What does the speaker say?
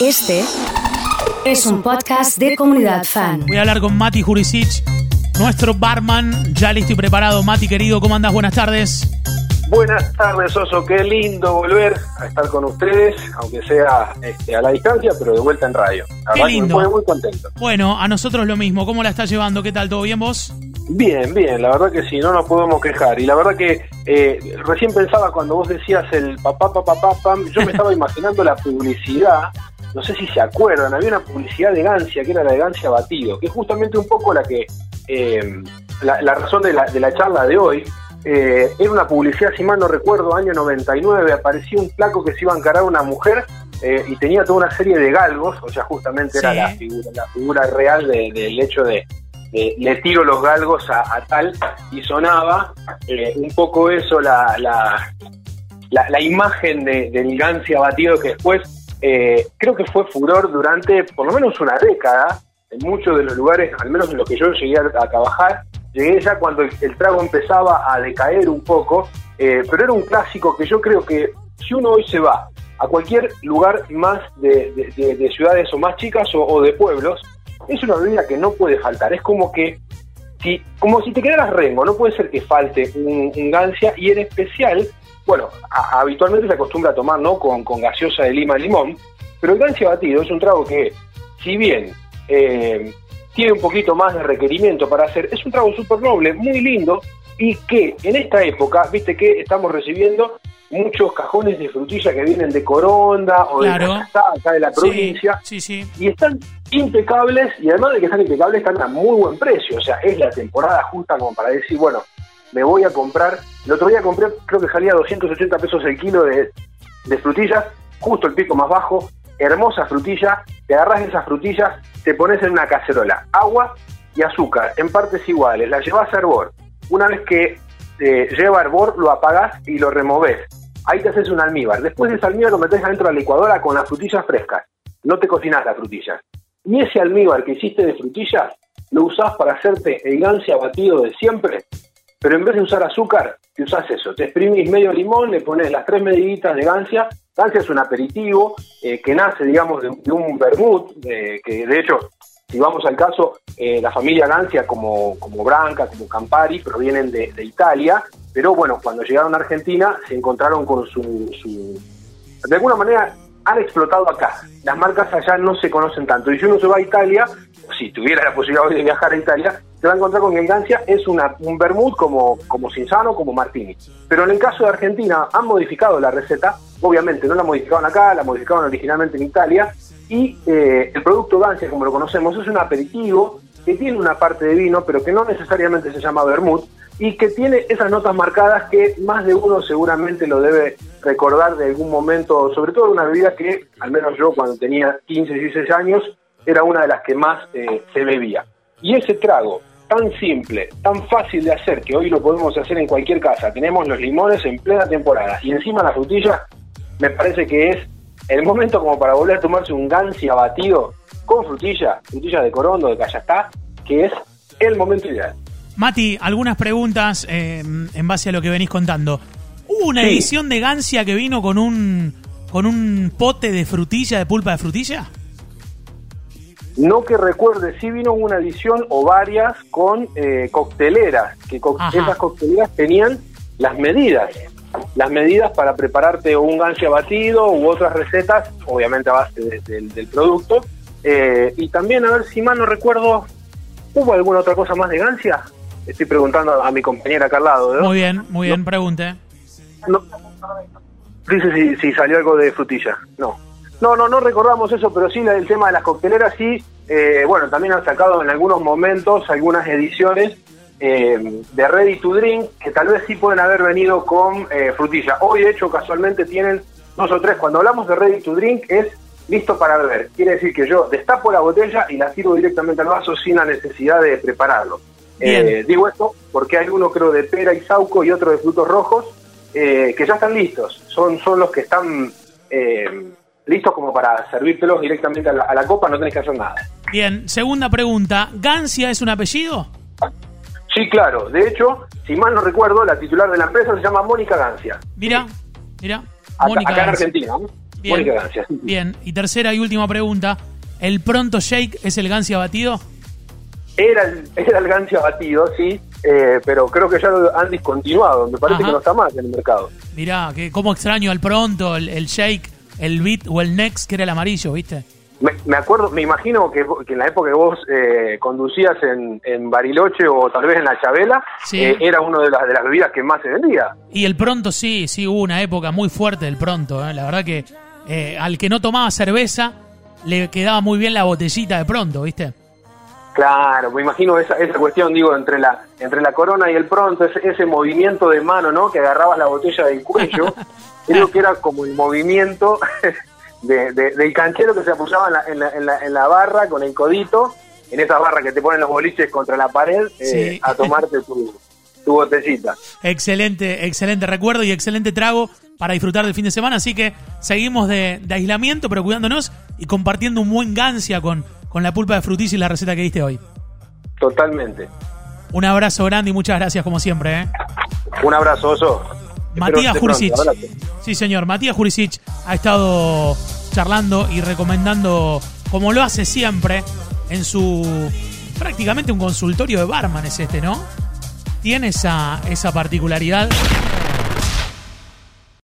Este es un podcast de comunidad fan. Voy a hablar con Mati Jurisic, nuestro barman, ya listo y preparado. Mati, querido, ¿cómo andas? Buenas tardes. Buenas tardes, Oso. Qué lindo volver a estar con ustedes, aunque sea este, a la distancia, pero de vuelta en radio. La Qué lindo. Me pone muy contento. Bueno, a nosotros lo mismo. ¿Cómo la estás llevando? ¿Qué tal? ¿Todo bien vos? Bien, bien, la verdad que sí, no nos podemos quejar. Y la verdad que eh, recién pensaba cuando vos decías el papá, papá, papá, yo me estaba imaginando la publicidad. No sé si se acuerdan, había una publicidad de Gancia, que era la de Gancia Batido, que es justamente un poco la que, eh, la, la razón de la, de la charla de hoy. Eh, era una publicidad, si mal no recuerdo, año 99, aparecía un flaco que se iba a encarar a una mujer eh, y tenía toda una serie de galgos, o sea, justamente era la figura, la figura real de- del hecho de, de le tiro los galgos a, a tal y sonaba eh, un poco eso, la, la, la, la imagen de, del Gancia batido que después eh, creo que fue furor durante por lo menos una década en muchos de los lugares, al menos en los que yo llegué a, trabajar, llegué ya cuando el, el trago empezaba a decaer un poco, eh, pero era un clásico que yo creo que si uno hoy se va a cualquier lugar más de, de- de- de ciudades o más chicas o, o de pueblos, es una bebida que no puede faltar. Es como que, si, como si te quedaras rengo, no puede ser que falte un, un gancia y en especial, bueno, habitualmente se acostumbra a tomar ¿no? con, con gaseosa de lima y limón, pero el gancia batido es un trago que, si bien eh, tiene un poquito más de requerimiento para hacer, es un trago súper noble, muy lindo, y que en esta época, viste que estamos recibiendo muchos cajones de frutilla que vienen de Coronda o Claro. de acá de la provincia, Sí, sí, sí. y están impecables, y además de que están impecables, están a muy buen precio, o sea, es la temporada justa como para decir, bueno, me voy a comprar, el otro día compré, creo que salía 280 pesos el kilo de, de frutillas, justo el pico más bajo, hermosa frutilla, te agarras esas frutillas, te pones en una cacerola, agua y azúcar, en partes iguales, la llevas a hervor, una vez que eh, lleva hervor, lo apagás y lo removés, ahí te haces un almíbar, después de ese almíbar lo metes adentro de la licuadora con las frutillas frescas, no te cocinas las frutillas, y ese almíbar que hiciste de frutillas, lo usás para hacerte el gancia batido de siempre, pero en vez de usar azúcar, te usás eso. Te exprimís medio limón, le pones las tres mediditas de gancia. Gancia es un aperitivo eh, que nace, digamos, de, de un vermut, que de hecho, si vamos al caso, eh, la familia Gancia, como, como Branca, como Campari, provienen de Italia, pero bueno, cuando llegaron a Argentina se encontraron con su, su... De alguna manera han explotado acá. Las marcas allá no se conocen tanto. Y si uno se va a Italia, si tuviera la posibilidad de viajar a Italia, se va a encontrar con que el Gancia es una, un vermut como, como Cinzano, como Martini. Pero en el caso de Argentina han modificado la receta, obviamente no la modificaron acá, la modificaron originalmente en Italia, y eh, el producto Gancia, como lo conocemos, es un aperitivo que tiene una parte de vino, pero que no necesariamente se llama vermut, y que tiene esas notas marcadas que más de uno seguramente lo debe recordar de algún momento, sobre todo de una bebida que, al menos yo cuando tenía 15, 16 años, era una de las que más eh, se bebía. Y ese trago tan simple, tan fácil de hacer, que hoy lo podemos hacer en cualquier casa, tenemos los limones en plena temporada y encima la frutilla, me parece que es el momento como para volver a tomarse un gancia batido con frutilla, frutilla de corondo, de cayacá, que es el momento ideal. Mati, algunas preguntas eh, en base a lo que venís contando. ¿Hubo una Sí. edición de Gancia que vino con un con un pote de frutilla, de pulpa de frutilla? No que recuerde, sí vino una edición o varias con eh, cocteleras, que co- Ajá. esas cocteleras tenían las medidas, las medidas para prepararte un gancia batido u otras recetas, obviamente a base de- del- del producto. Eh, y también, a ver si mal no recuerdo, ¿hubo alguna otra cosa más de gancia? Estoy preguntando a mi compañera acá al lado. ¿no? Muy bien, muy bien, pregunte. No. Dice si, si salió algo de frutilla. No. No, no, no recordamos eso, pero sí el tema de las cocteleras, sí. eh, bueno, también han sacado en algunos momentos algunas ediciones eh, de Ready to Drink que tal vez sí pueden haber venido con eh, frutilla. Hoy, de hecho, casualmente tienen dos o tres. Cuando hablamos de Ready to Drink es listo para beber. Quiere decir que yo destapo la botella y la tiro directamente al vaso sin la necesidad de prepararlo. Eh, digo esto porque hay uno creo de pera y sauco y otro de frutos rojos eh, que ya están listos. Son, son los que están eh, listos como para servírtelos directamente a la, a la copa, no tenés que hacer nada. Bien, segunda pregunta. ¿Gancia es un apellido? Sí, claro. De hecho, si mal no recuerdo, la titular de la empresa se llama Mónica Gancia. Mira, mira. Acá, Mónica acá en Gancia. Argentina. Bien. Mónica Gancia. Bien, y tercera y última pregunta. ¿El pronto shake es el Gancia batido? Era el, era el Gancia batido, sí, eh, pero creo que ya lo han discontinuado. Me parece Ajá. que no está más en el mercado. Mirá, que cómo extraño el pronto, el, el shake, el beat o el next, que era el amarillo, ¿viste? Me, me acuerdo, me imagino que, que en la época que vos eh, conducías en, en Bariloche o tal vez en la Chabela, Sí. eh, era una de las, de las bebidas que más se vendía. Y el pronto sí, sí, hubo una época muy fuerte del pronto. La verdad que al que no tomaba cerveza le quedaba muy bien la botellita de pronto, ¿viste? Claro, me imagino esa, esa cuestión, digo, entre la entre la corona y el pronto, ese, ese movimiento de mano, ¿no? Que agarrabas la botella del cuello, creo que era como el movimiento de, de- del canchero que se apoyaba en la, en, la, en, la, en la barra con el codito, en esa barra que te ponen los boliches contra la pared, eh, Sí. a tomarte tu, tu botellita. Excelente, excelente recuerdo y excelente trago para disfrutar del fin de semana. Así que seguimos de, de aislamiento, pero cuidándonos y compartiendo un buen gancia con, con la pulpa de frutilla y la receta que diste hoy. Totalmente. Un abrazo grande y muchas gracias como siempre. ¿eh? Un abrazo, Oso. Matías Jurisic. Sí, señor. Matías Jurisic ha estado charlando y recomendando, como lo hace siempre, en su prácticamente un consultorio de barman es este, ¿no? Tiene esa, esa particularidad